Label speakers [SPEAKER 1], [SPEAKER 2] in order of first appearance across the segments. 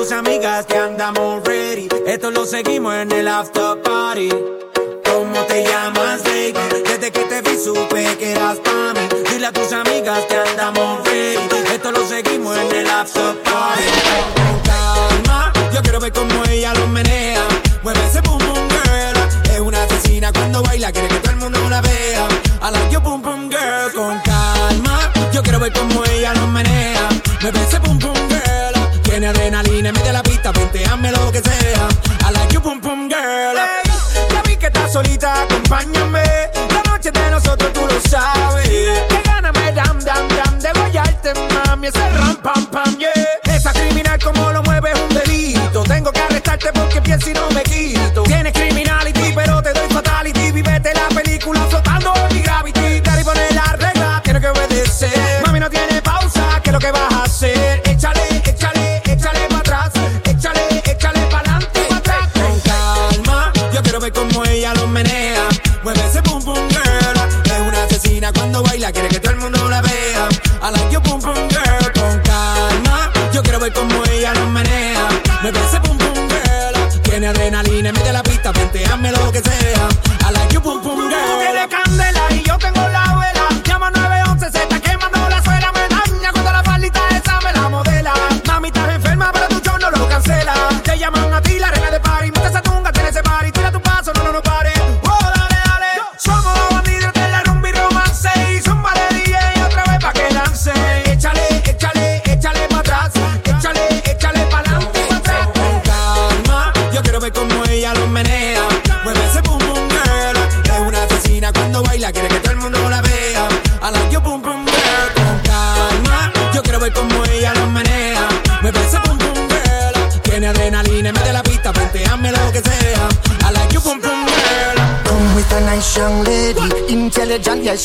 [SPEAKER 1] tus
[SPEAKER 2] amigas que andamos ready. Esto lo seguimos en el after party. ¿Cómo te llamas, baby? Desde que te vi supe que eras para mí. Dile a tus amigas que andamos ready. Esto lo seguimos en el after party. Con calma, yo quiero ver cómo ella lo menea. Mueve ese boom boom girl. Es una asesina cuando baila, quiere que todo el mundo la vea. A la yo boom boom girl. Con calma, yo quiero ver cómo ella lo menea. Mueve ese boom acompáñame. La noche de nosotros tú lo sabes. Que gana me dam, dam, dam. De guayarte, mami, ese ram, pam, pam, yeah. Esa criminal como lo mueve un delito. Tengo que arrestarte porque pienso y no me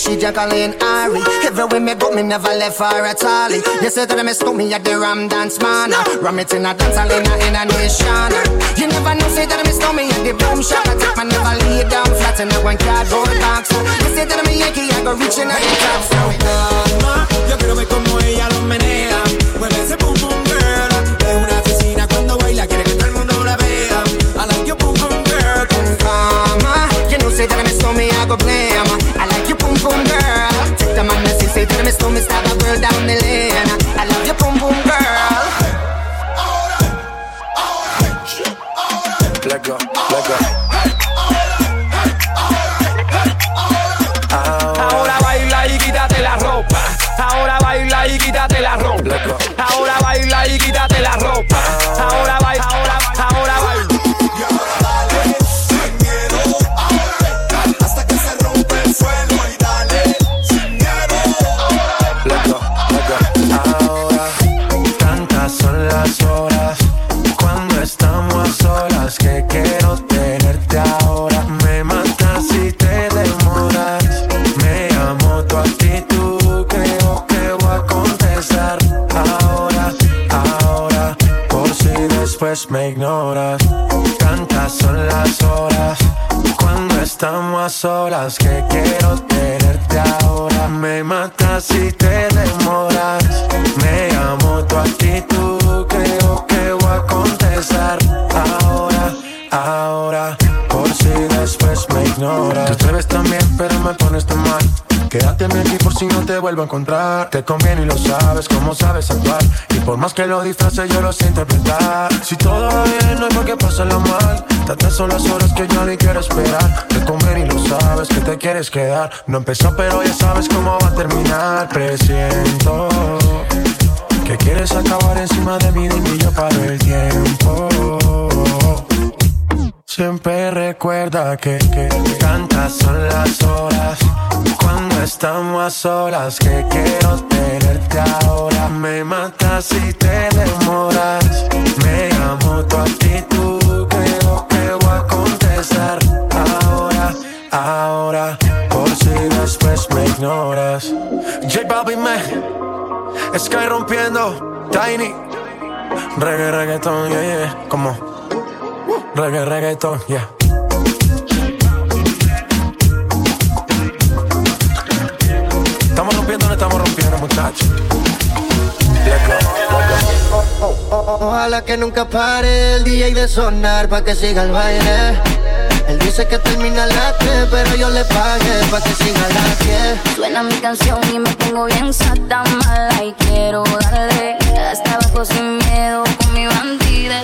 [SPEAKER 3] she Jacqueline Ari. Everywhere me go, me never left her at all. You say that I miss me at the Ram Dance Man. Ram it in a dance hall in a, in a nation. You never know, say that I miss me at the Boom Shop. I take my never lay down flat in a one cardboard box. You say that I'm a Yankee, I go reaching out the top. So
[SPEAKER 2] calma, yo quiero ver cómo ella lo menea. Mueve ese pum pum
[SPEAKER 3] So me stop a girl down the lane.
[SPEAKER 4] Que quiero tenerte ahora. Me matas si te demoras. Me amo tu actitud, creo que voy a contestar. Ahora, ahora, por si después me ignoras. Te ves tan bien, pero me pones tan mal. Quédate aquí por si no te vuelvo a encontrar. Te conviene y lo sabes, cómo sabes actuar. Por más que lo disfrace, yo lo sé interpretar. Si todo va bien, no hay por qué pasarlo mal. Tantas son las horas que yo ni quiero esperar. Te conviene y lo sabes que te quieres quedar. No empezó, pero ya sabes cómo va a terminar. Presiento que quieres acabar encima de mí, y yo paro el tiempo. Siempre recuerda que, que tantas son las horas cuando estamos a solas que quiero tenerte ahora. Me matas si te demoras. Me amo tu actitud, creo que voy a contestar ahora, ahora. Por si después me ignoras. J Balvin me Sky rompiendo, Tiny, reggae, reggaeton, yeah, yeah, como. Reggae, reggaeton, yeah. Estamos rompiendo, no estamos rompiendo, muchachos. Let's go, let's go.
[SPEAKER 3] Ojalá que nunca pare el DJ de sonar pa' que siga el baile. Él dice que termina a las 3, pero yo le pagué pa' que siga a las 10.
[SPEAKER 5] Suena mi canción y me pongo bien sata mala y quiero darle hasta abajo sin miedo con mi bandida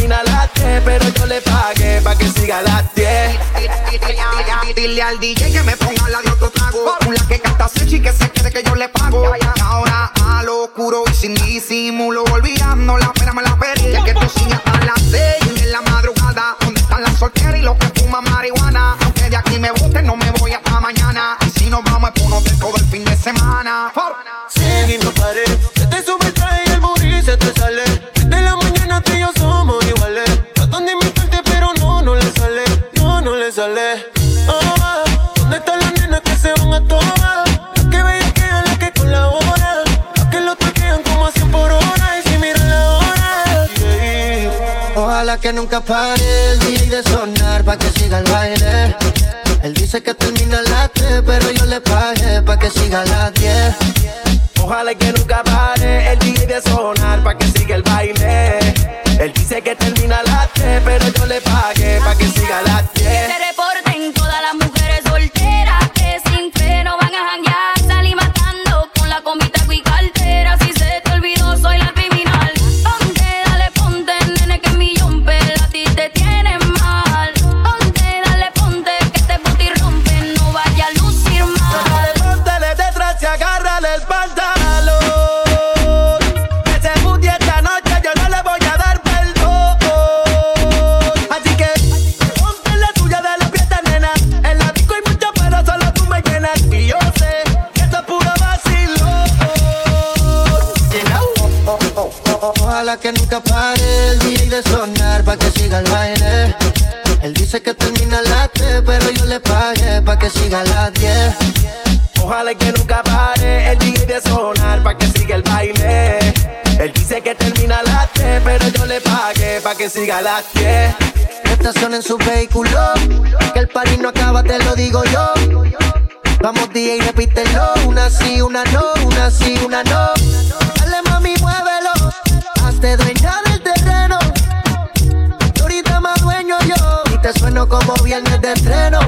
[SPEAKER 6] a las 3, pero yo le pagué pa' que siga a las 10.
[SPEAKER 3] Dile al DJ que me ponga la de otro trago. Una que canta Sechi que se quede que yo le pago. Ahora a lo oscuro y sin disimulo. Olvidando la pena me la perdí. Ya que tú sigues a las 6 en la madrugada. ¿Dónde están las solteras y los que fuman marihuana? Aunque de aquí me boten, no me voy hasta mañana. Y si nos vamos, es por un todo el fin de semana.
[SPEAKER 7] que nunca pare el DJ de sonar pa' que siga el baile. Él dice que termina a las pero yo le pagué pa' que siga a las 10.
[SPEAKER 6] Ojalá que nunca pare el DJ de sonar pa' que siga el baile. Él dice que termina a las pero yo le pagué pa' que siga
[SPEAKER 8] que
[SPEAKER 7] siga las 10.
[SPEAKER 6] Ojalá y que nunca pare el DJ de sonar pa' que siga el baile. Él dice que termina a las pero yo le pagué pa' que siga a las 10.
[SPEAKER 7] Estación en su vehículo, que el party no acaba, te lo digo yo. Vamos día DJ, repítelo, una sí, una no, una sí, una no. Dale mami, muévelo, hazte dueña del terreno. Y ahorita más dueño yo, y te sueno como viernes de estreno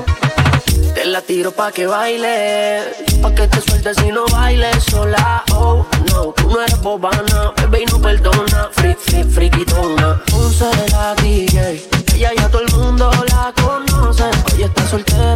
[SPEAKER 7] la tiro pa' que baile, pa' que te sueltes y no bailes sola. Oh, no, tú no eres bobana, bebé y no perdona. Free, free, friquitona. Ponce la DJ, ella ya todo el mundo la conoce. Hoy está soltera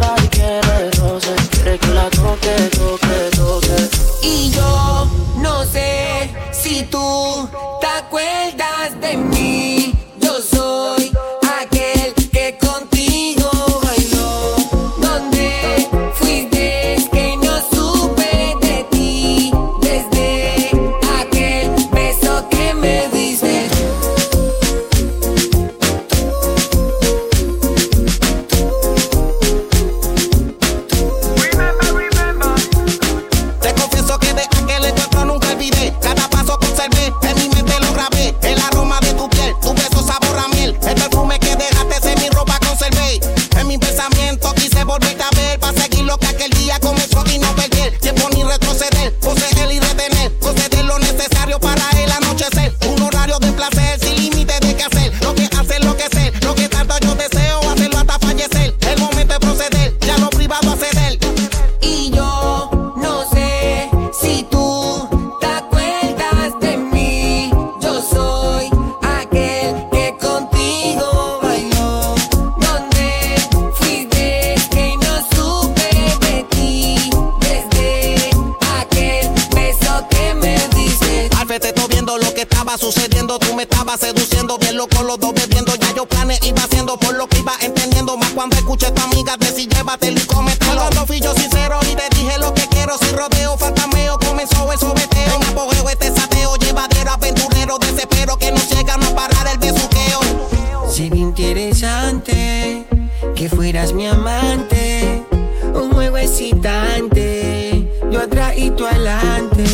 [SPEAKER 9] si fueras mi amante. Un juego excitante, yo atrás y tú adelante.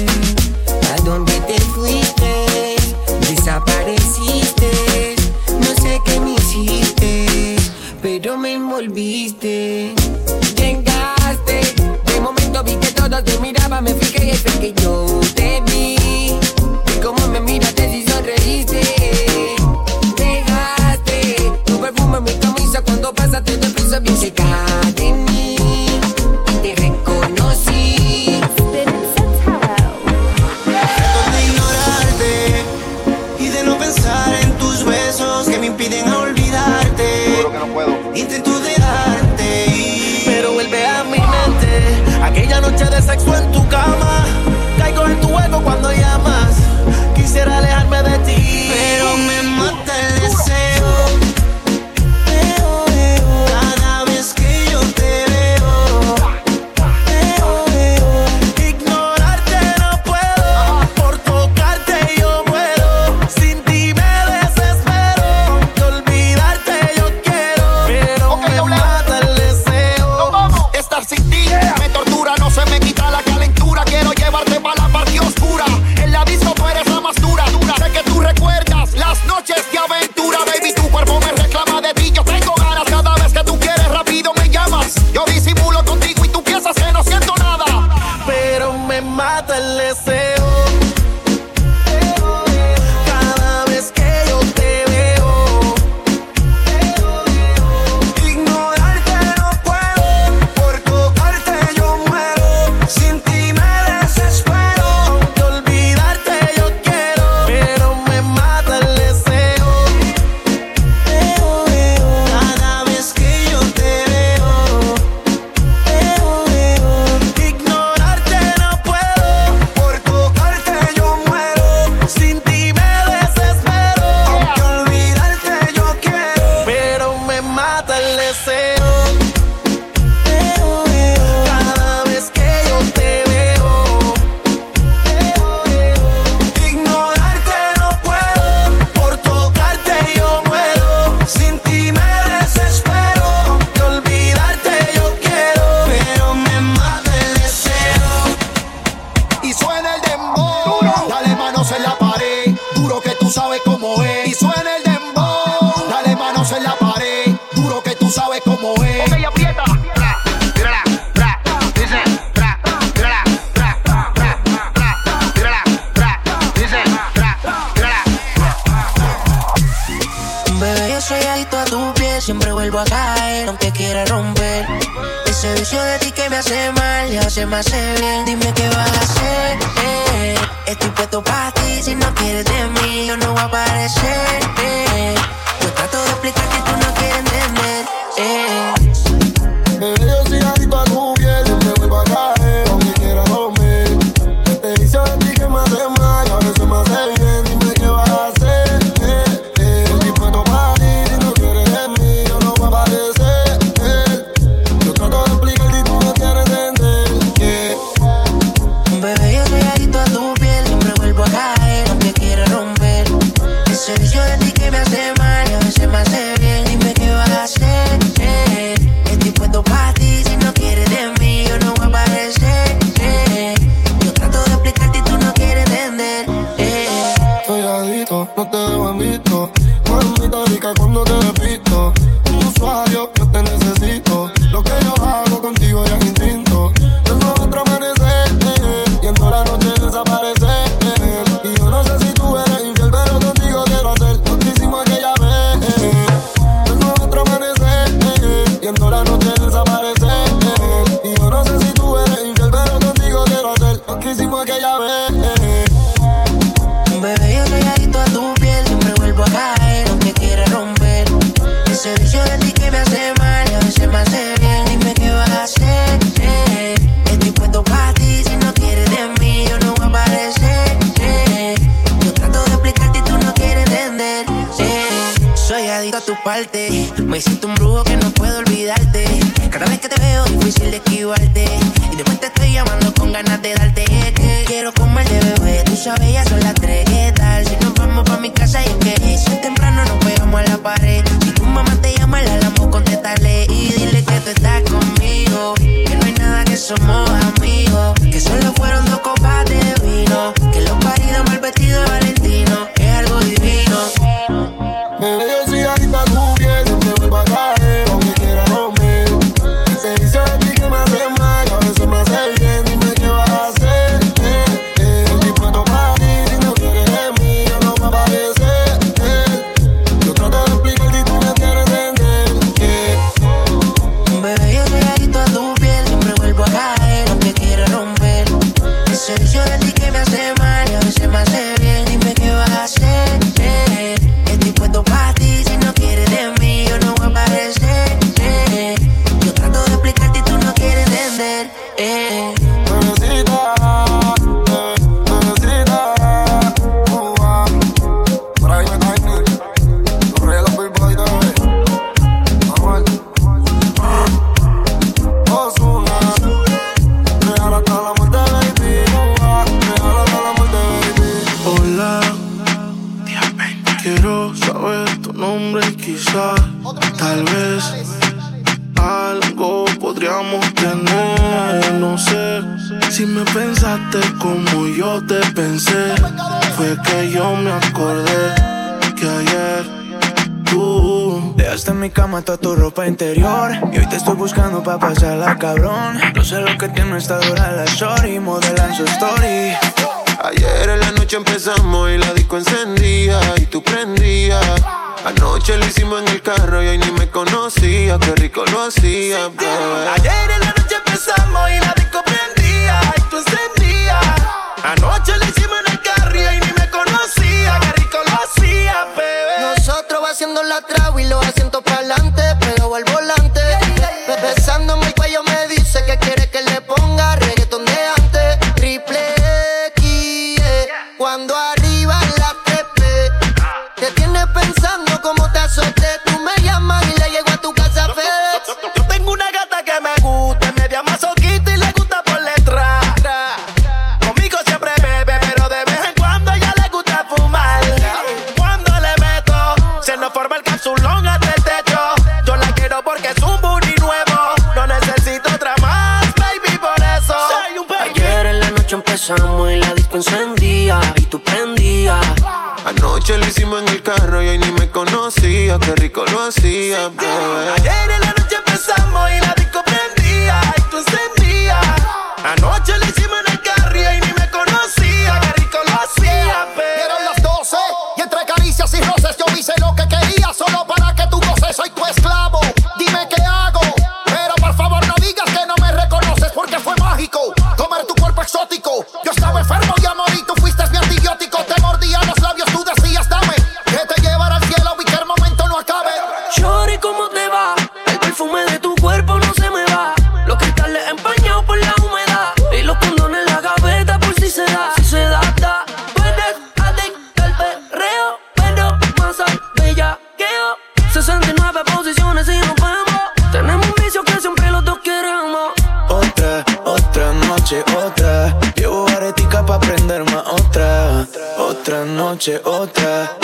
[SPEAKER 9] ¿A dónde te fuiste? Desapareciste, no sé qué me hiciste, pero me envolviste. Llegaste, de momento vi que todos te miraban, me fijé y que yo.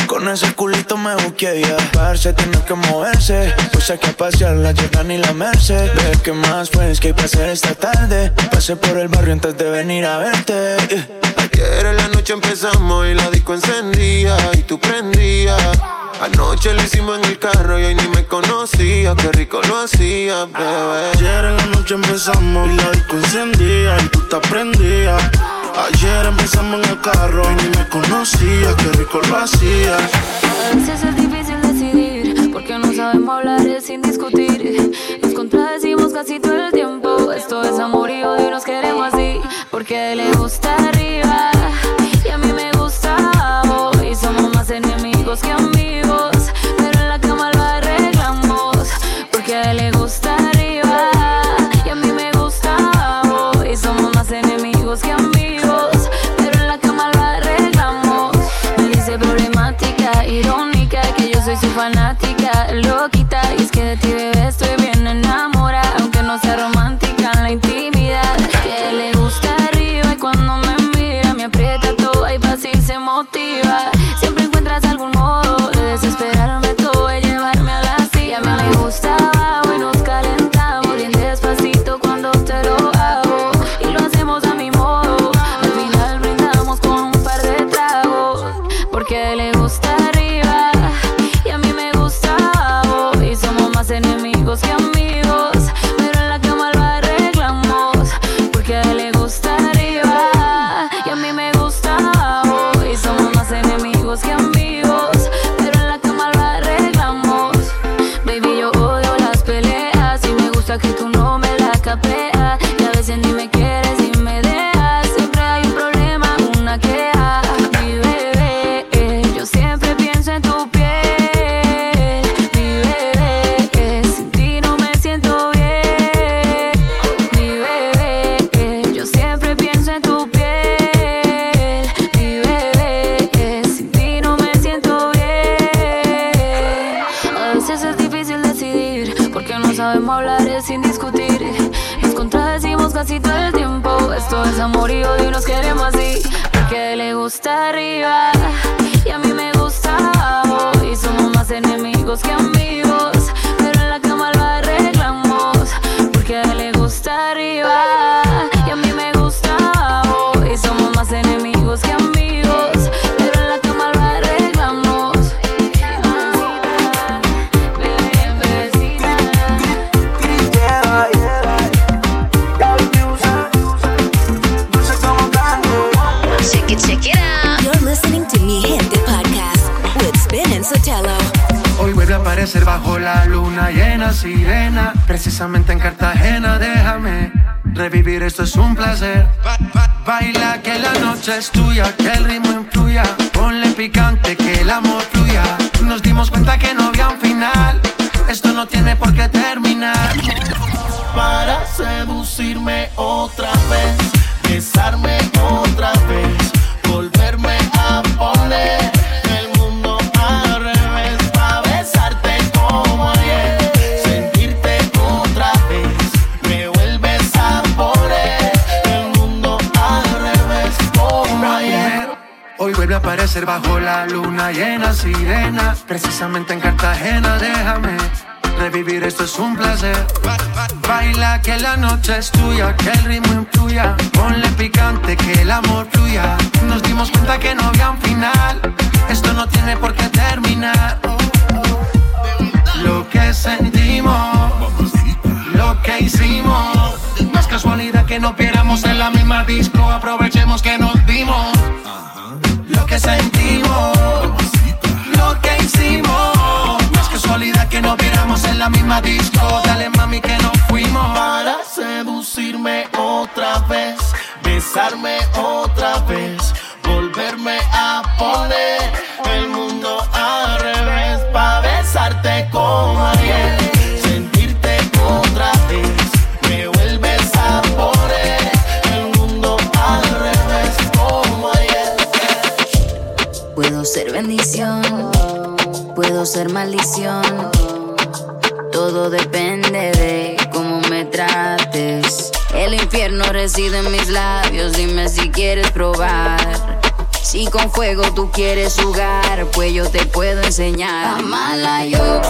[SPEAKER 1] Con
[SPEAKER 6] ese
[SPEAKER 10] culito me busqué ya. Parce, tiene que moverse. Pues saqué a pasear la Jordan y la Merced. Ve que más pues que hay esta tarde. Pasé por el barrio antes de venir a verte.
[SPEAKER 11] Ayer en la noche empezamos y la disco encendía y tú prendías. Anoche lo hicimos en el carro y hoy ni me conocía, qué rico lo hacía, bebé.
[SPEAKER 12] Ayer en la noche empezamos y la disco encendía y tú te prendías. Ayer empezamos en el carro y ni me conocía, qué rico lo hacía.
[SPEAKER 13] A veces es difícil decidir, porque no sabemos hablar sin discutir. Nos contradecimos casi todo el tiempo. Esto es amor y nos queremos así, porque le gusta. enemigos que a mí
[SPEAKER 6] Conducirme otra vez, besarme otra vez, volverme a poner el mundo al revés. A besarte como ayer, sentirte otra vez, me vuelves a poner el mundo al revés como ayer.
[SPEAKER 4] Hoy vuelve a aparecer bajo la luna llena, sirena. Precisamente en Cartagena, déjame. Revivir esto es un placer. Baila que la noche es tuya, que el ritmo influya. Ponle picante, que el amor fluya. Nos dimos cuenta que no había un final. Esto no tiene por qué terminar. Lo que sentimos, lo que hicimos. No es casualidad que no viéramos en la misma disco. Aprovechemos que nos dimos. Lo que sentimos, la misma disco. Dale mami que nos fuimos.
[SPEAKER 6] Para seducirme otra vez, besarme otra vez, volverme a poner el mundo al revés, para besarte como ayer, sentirte otra vez, me vuelves a poner el mundo al revés como ayer.
[SPEAKER 5] Puedo ser bendición, puedo ser maldición. Todo depende de cómo me trates. El infierno reside en mis labios, dime si quieres probar. Si con fuego tú quieres jugar, pues yo te puedo enseñar. Amala yo.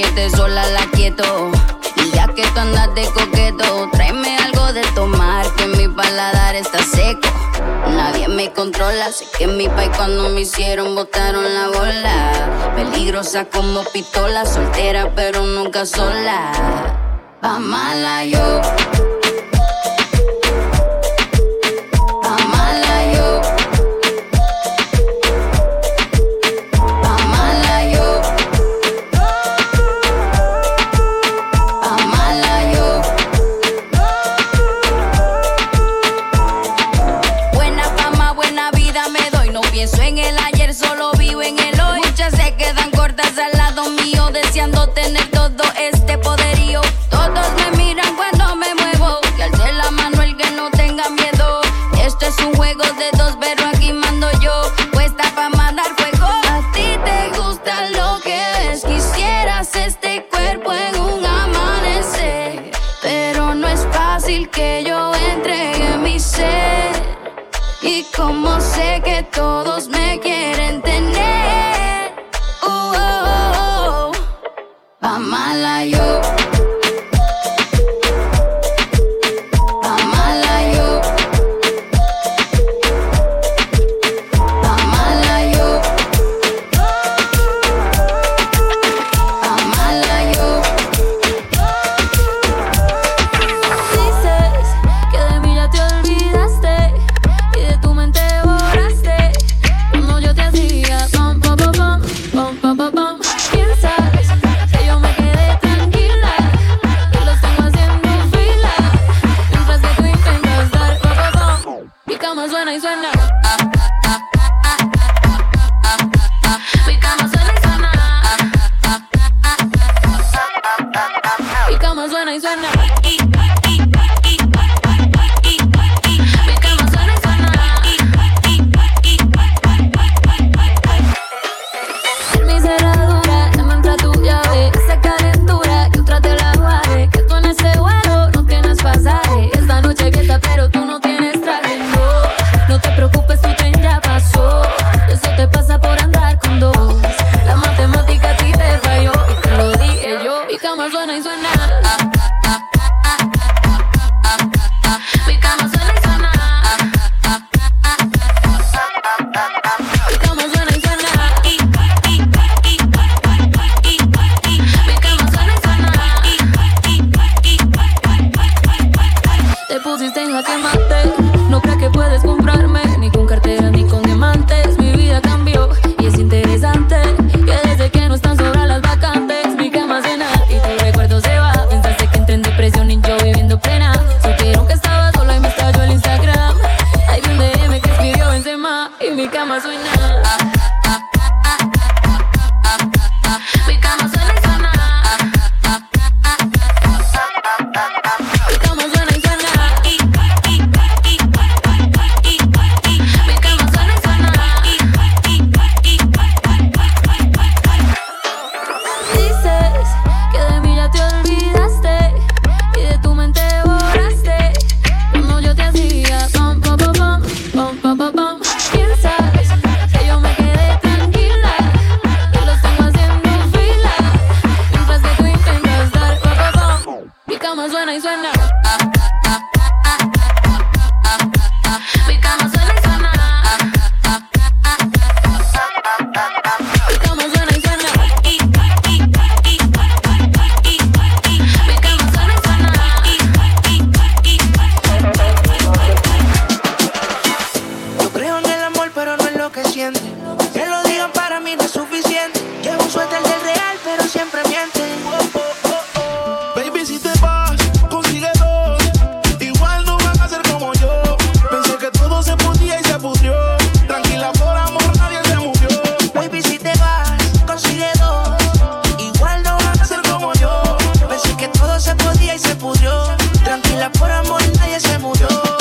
[SPEAKER 5] Aquiete sola la quieto. Y ya que tú andas de coqueto, tráeme algo de tomar, que mi paladar está seco. Nadie me controla, sé que mi país cuando me hicieron botaron la bola. Peligrosa como pistola, soltera pero nunca sola. Pa' mala yo.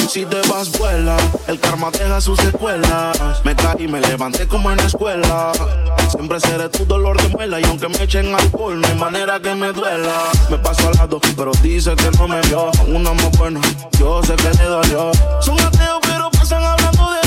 [SPEAKER 12] Si te vas, vuela. El karma deja sus escuelas. Me caí y me levanté como en la escuela. Siempre seré tu dolor de muela. Y aunque me echen alcohol, no hay manera que me duela. Me paso al lado, pero dice que no me vio. Una más buena, yo sé que le dolió. Son ateos, pero pasan hablando de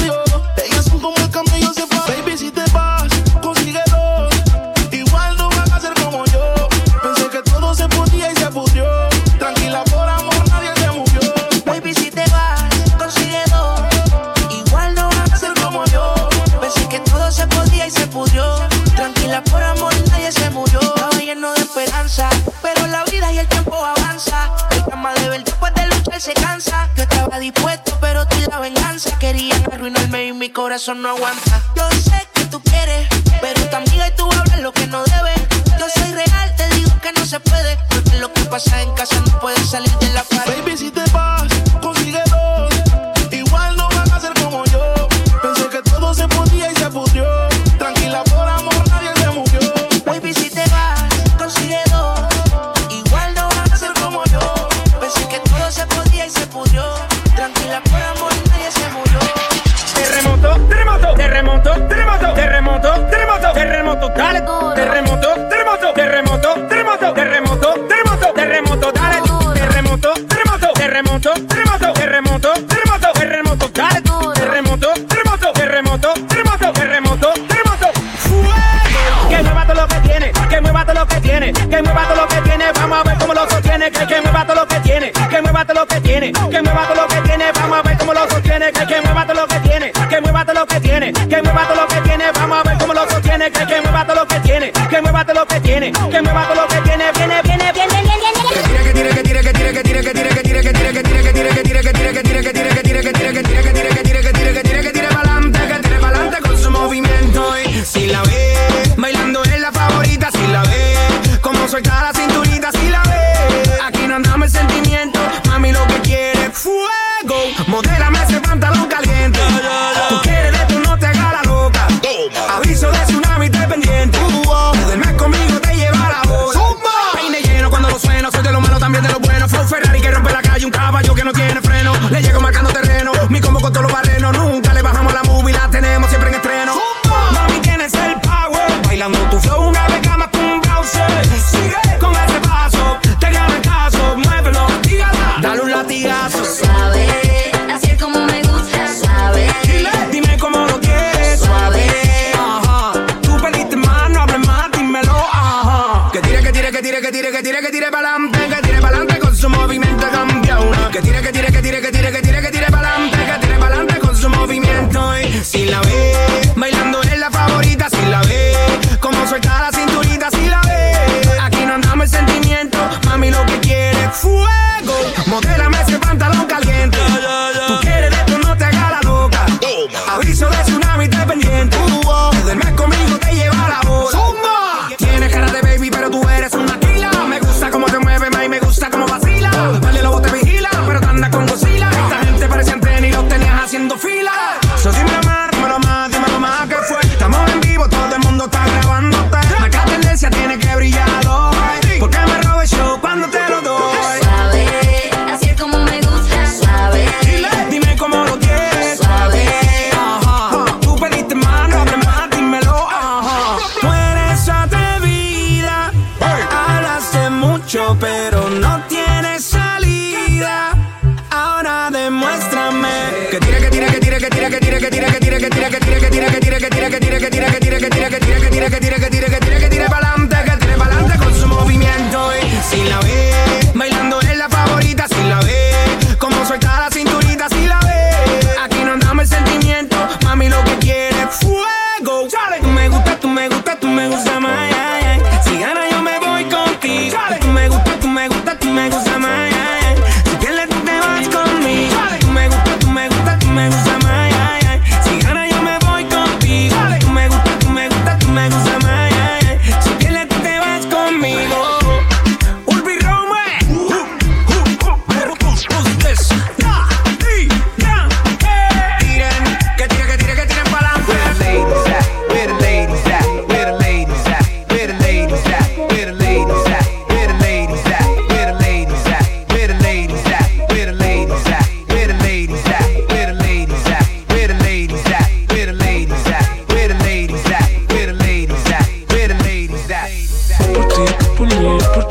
[SPEAKER 1] Pero la vida y el tiempo avanza. El cama de ver después de luchar se cansa. Yo estaba dispuesto, pero tú la venganza. Querían arruinarme y mi corazón no aguanta. Yo sé que tú quieres, pero tu amiga y tú hablas lo que no debes. Yo soy real, te digo que no se puede. Porque lo que pasa en casa no puede salir de la pared.
[SPEAKER 12] Baby, si te vas todo
[SPEAKER 2] lo que tiene, que mueva todo lo que tiene, vamos a ver cómo lo sostiene, que, que mueva todo lo que tiene, que mueva todo lo que tiene, que mueva todo lo que tiene, vamos a ver cómo lo sostiene, que, que mueva todo lo que tiene, que mueva todo lo que tiene, que mueva todo lo que tiene.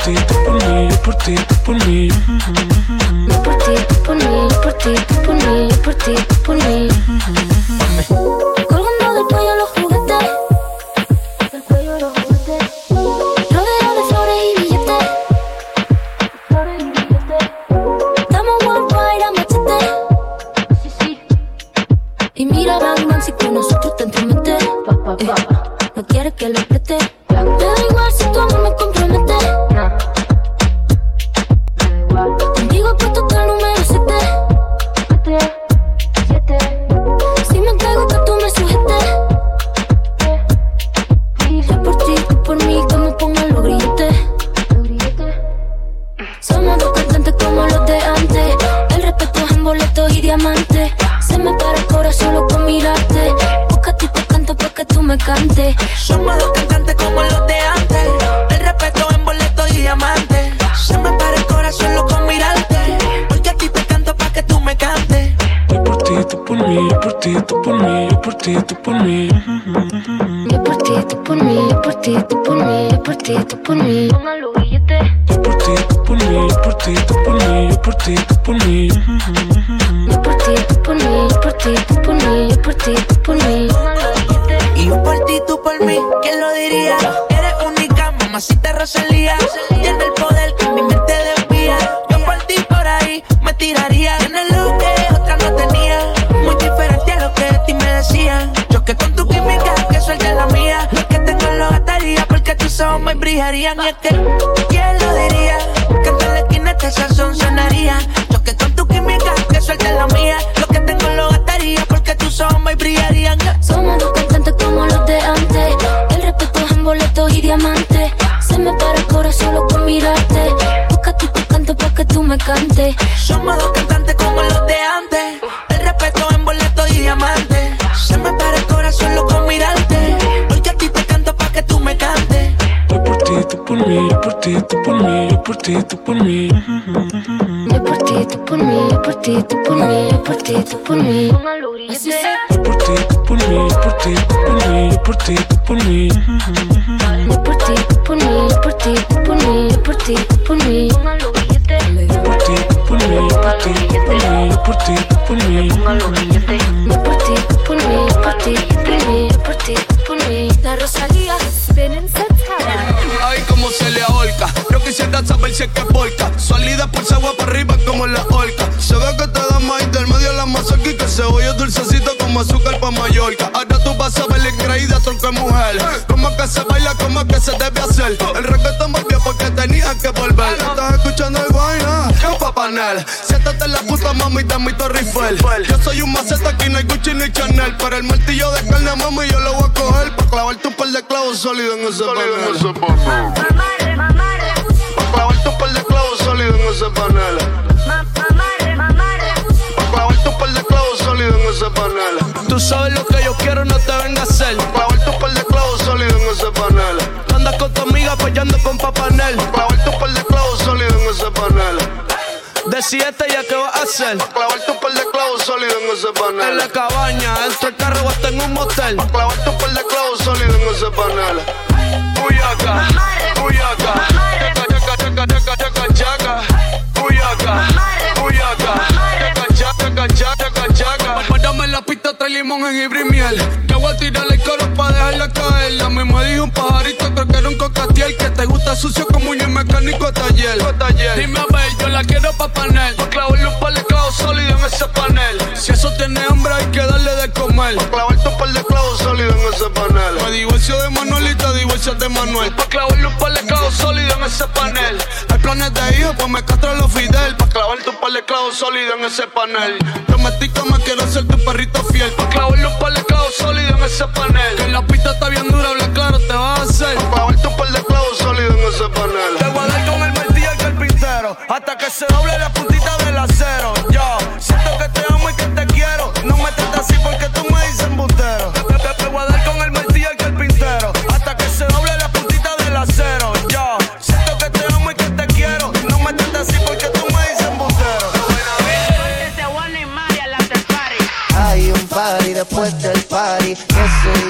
[SPEAKER 14] Ti, tú por mí, yo por ti, tú por mí. Yo por ti, tú por mí,
[SPEAKER 15] yo por ti, tú por mí, yo por ti, tú por mí. Colgando del cuello los
[SPEAKER 1] me brillarían. Y es que, ¿quién lo diría? Que en la esquina este sazón sonaría. Yo que con tu química, que suelte la mía. Lo que tengo lo gastaría porque tus ojos me brillarían.
[SPEAKER 15] Somos dos cantantes como los de antes. El respeto es en boletos y diamantes. Se me para el corazón solo con mirarte. Porque a ti te canto para que tú me cantes.
[SPEAKER 1] Somos dos cantantes como los de antes. Ti, tú
[SPEAKER 14] por mí, yo por ti, tú por mí. Yo por ti, tú por mí,
[SPEAKER 15] yo por ti, tú por mí, yo por ti, tú por mí. Yo por ti, tú por mí,
[SPEAKER 14] yo por ti, tú por mí, yo por ti, tú por mí. Yo por ti, tú por mí,
[SPEAKER 15] yo por ti, tú por mí, yo por ti, tú por mí. Yo por ti, tú por mí,
[SPEAKER 14] yo por ti, tú por mí, yo por ti, tú por mí. Yo por ti, tú por mí,
[SPEAKER 15] yo por ti, tú por mí, yo por ti, tú por mí. La Rosalía, ven en
[SPEAKER 16] Ay, como se le ahorca. Yo quisiera saber si es que es porca. Salida por agua para arriba como la orca. Se ve que te da más del medio la mazorca y que se oye dulcecito como azúcar pa' Mallorca. Ahora tú vas a ver la increíble tronco de mujer. Como que se baila, como que se debe hacer. El reggaetón volvió porque tenía que volver. Estás escuchando el guayna, pa' panel. Siéntate en la puta mami de mi Torre Eiffel. Yo soy un maceta, aquí no hay Gucci ni Chanel. Pero el martillo de carne, mami, yo lo voy a coger. Pa' clavarte un par de clavos sólidos en ese panel. Pa' clavarte un par de clavos sólidos en ese panel. Pa' clavarte un par de clavos sólidos en ese panel. Tú sabes lo que yo quiero, no te vengas a hacer. Pa' clavarte un par de clavos sólidos en ese panel. Tú andas con tu amiga apoyando con papanel. Pa' clavarte un par de clavos sólidos en ese panel. Decídete ya qué vas a hacer. Clavarte un par de clavos sólidos en ese panel. En la cabaña, dentro del carro o hasta en un motel. Clavarte un par de clavos sólidos en ese panel. Uyaka, uyaka, uyaka, uyaka, uyaka, uyaka, uyaka, uyaka, uyaka, En trae limón, jengibre y miel. Que voy a tirarle el coro pa' dejarla caer. La misma dijo un pajarito, creo que era un cocatiel. Que te gusta sucio como un mecánico taller. Dime a ver, yo la quiero pa' panel. Pa' clavarle un par de clavos sólidos en ese panel. Si eso tiene hambre, hay que darle de comer. Pa' clavarte un par de clavos sólidos en ese panel. Me divorcio de Manuel y te divorcias de Manuel. Pa' clavarle un par de clavos sólidos en ese panel. Hay planes de hijo, pues me castro los Fidel. Pa' clavarte un par de clavos sólidos en ese panel. Prometí que me quiero ser tu perrito fiel. Pa' clavarle un par de clavos sólidos en ese panel. Que la pista está bien dura, habla claro, te vas a hacer. Pa' clavarte un par de clavos sólidos en ese panel. Te voy a dar con el martillo y el carpintero. Hasta que se doble la puntita del acero. Yo siento que te amo y que te quiero. No me trates así porque tú me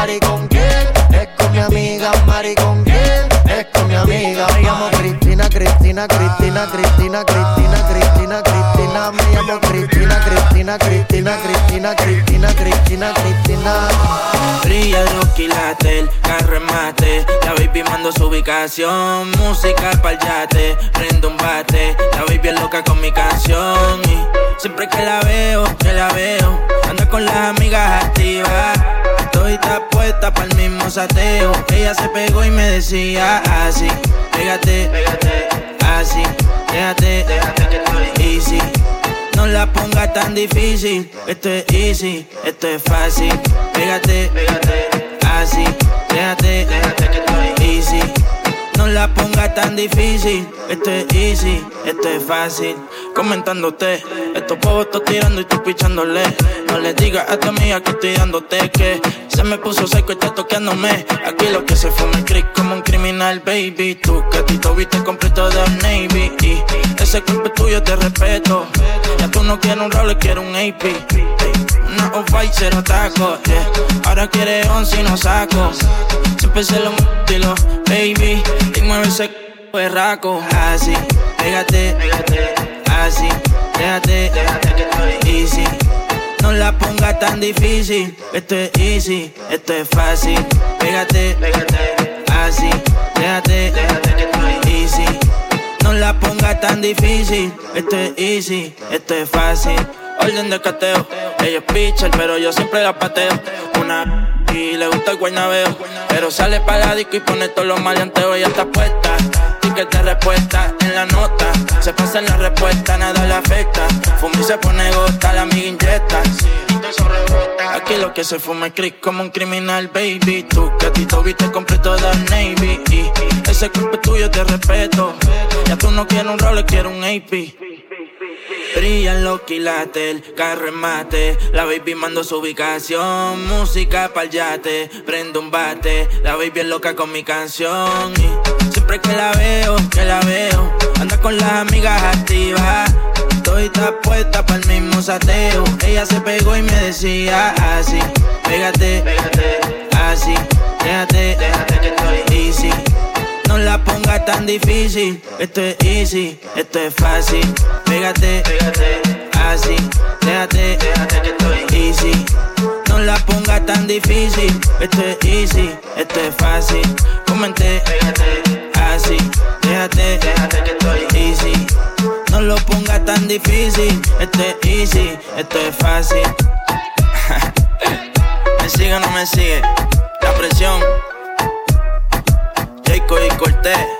[SPEAKER 8] party. ¿Con quién? Es con mi amiga Mari. ¿Con quién? Es con mi amiga Me llamo Cristina, Cristina, Cristina, Cristina, Cristina, Cristina, Cristina. Me llamo Cristina, Cristina, Cristina, Cristina, Cristina, Cristina, Cristina.
[SPEAKER 17] Brilla y late, el carro en mate. La baby mando su ubicación. Música pa'l yate, prendo un bate. La baby es loca con mi canción. Y siempre que la veo, que la veo, anda con las amigas activas. Estoy puesta para el mismo sateo. Ella se pegó y me decía así: Pégate, pégate, así, déjate, déjate que estoy easy. No la ponga tan difícil, esto es easy, esto es fácil. Pégate, tan difícil, esto es easy, esto es fácil. Comentándote, estos pavos estoy tirando y tú pichándole. No le digas a tu amiga que estoy dándote que se me puso seco y está toqueándome. Aquí lo que se fuma el crick como un criminal, baby. Tu gatito viste completo de Navy. Y ese cuerpo es tuyo, te respeto. Ya tú no quieres un roller, quieres un AP. Una off-white, cero taco. Ahora quiere once y no saco. Siempre se lo mutilo, baby. Y mueve ese berraco. Así, pégate, pégate. Así, déjate, déjate que estoy easy. No la ponga tan difícil. Esto es easy, esto es fácil. Pégate, pégate. Así, déjate, déjate que estoy easy. No la ponga tan difícil. Esto es easy, esto es fácil. Orden de cateo. Ella es pitcher, pero yo siempre la pateo. Una y le gusta el guaynabeo. Pero sale para la disco y pone todos los maleanteos. Ella está puesta. Ticket de respuesta en la nota. Se pasa en la respuesta, nada le afecta. Fumi se pone gota, la amiga inyecta. Aquí lo que se fuma es crick como un criminal, baby. Tu gatito viste completo de Navy. Y ese cuerpo es tuyo, te respeto. Ya tú no quieres un roller, quieres un AP. Brillan los quilates, el carro en mate. La baby mando su ubicación. Música pa'l yate, prendo un bate. La baby es loca con mi canción. Siempre que la veo, que la veo, anda con las amigas activas. Estoy puesta para el mismo sateo. Ella se pegó y me decía así: Pégate, pégate, así, déjate, déjate que estoy easy. No la ponga tan difícil, esto es easy, esto es fácil. Pégate, pégate, así, déjate, déjate que estoy easy. No la ponga tan difícil, esto es easy, esto es fácil. Comenté, pégate, déjate, déjate que estoy easy. No lo ponga tan difícil, esto es easy, esto es fácil. sigue o no me sigue. La presión. Jacob y Cortés.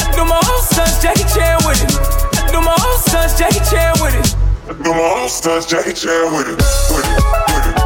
[SPEAKER 18] Do my own stunts, Jackie Chan with it. Do my own stunts, Jackie Chan with it.
[SPEAKER 1] Do my own stunts, Jackie Chan with it. With it, with it, with it,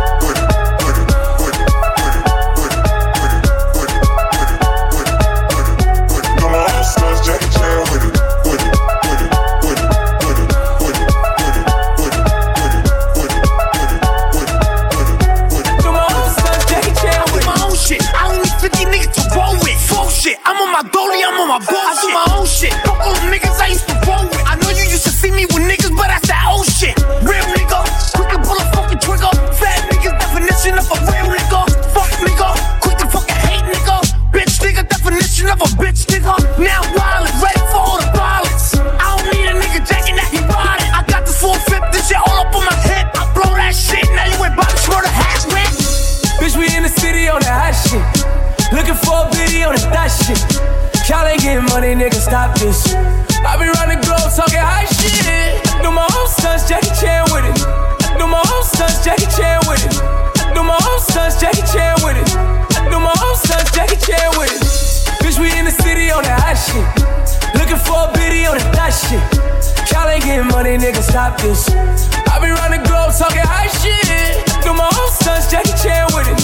[SPEAKER 18] stop. I be the globe talking high shit. Do my own stunts, Jackie Chan with it.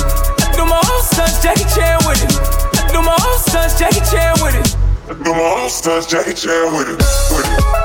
[SPEAKER 18] Do my own stunts, Jackie Chan with it. Do my own stunts, Jackie Chan with it. Do my own stunts, Jackie Chan.
[SPEAKER 1] With it, with it,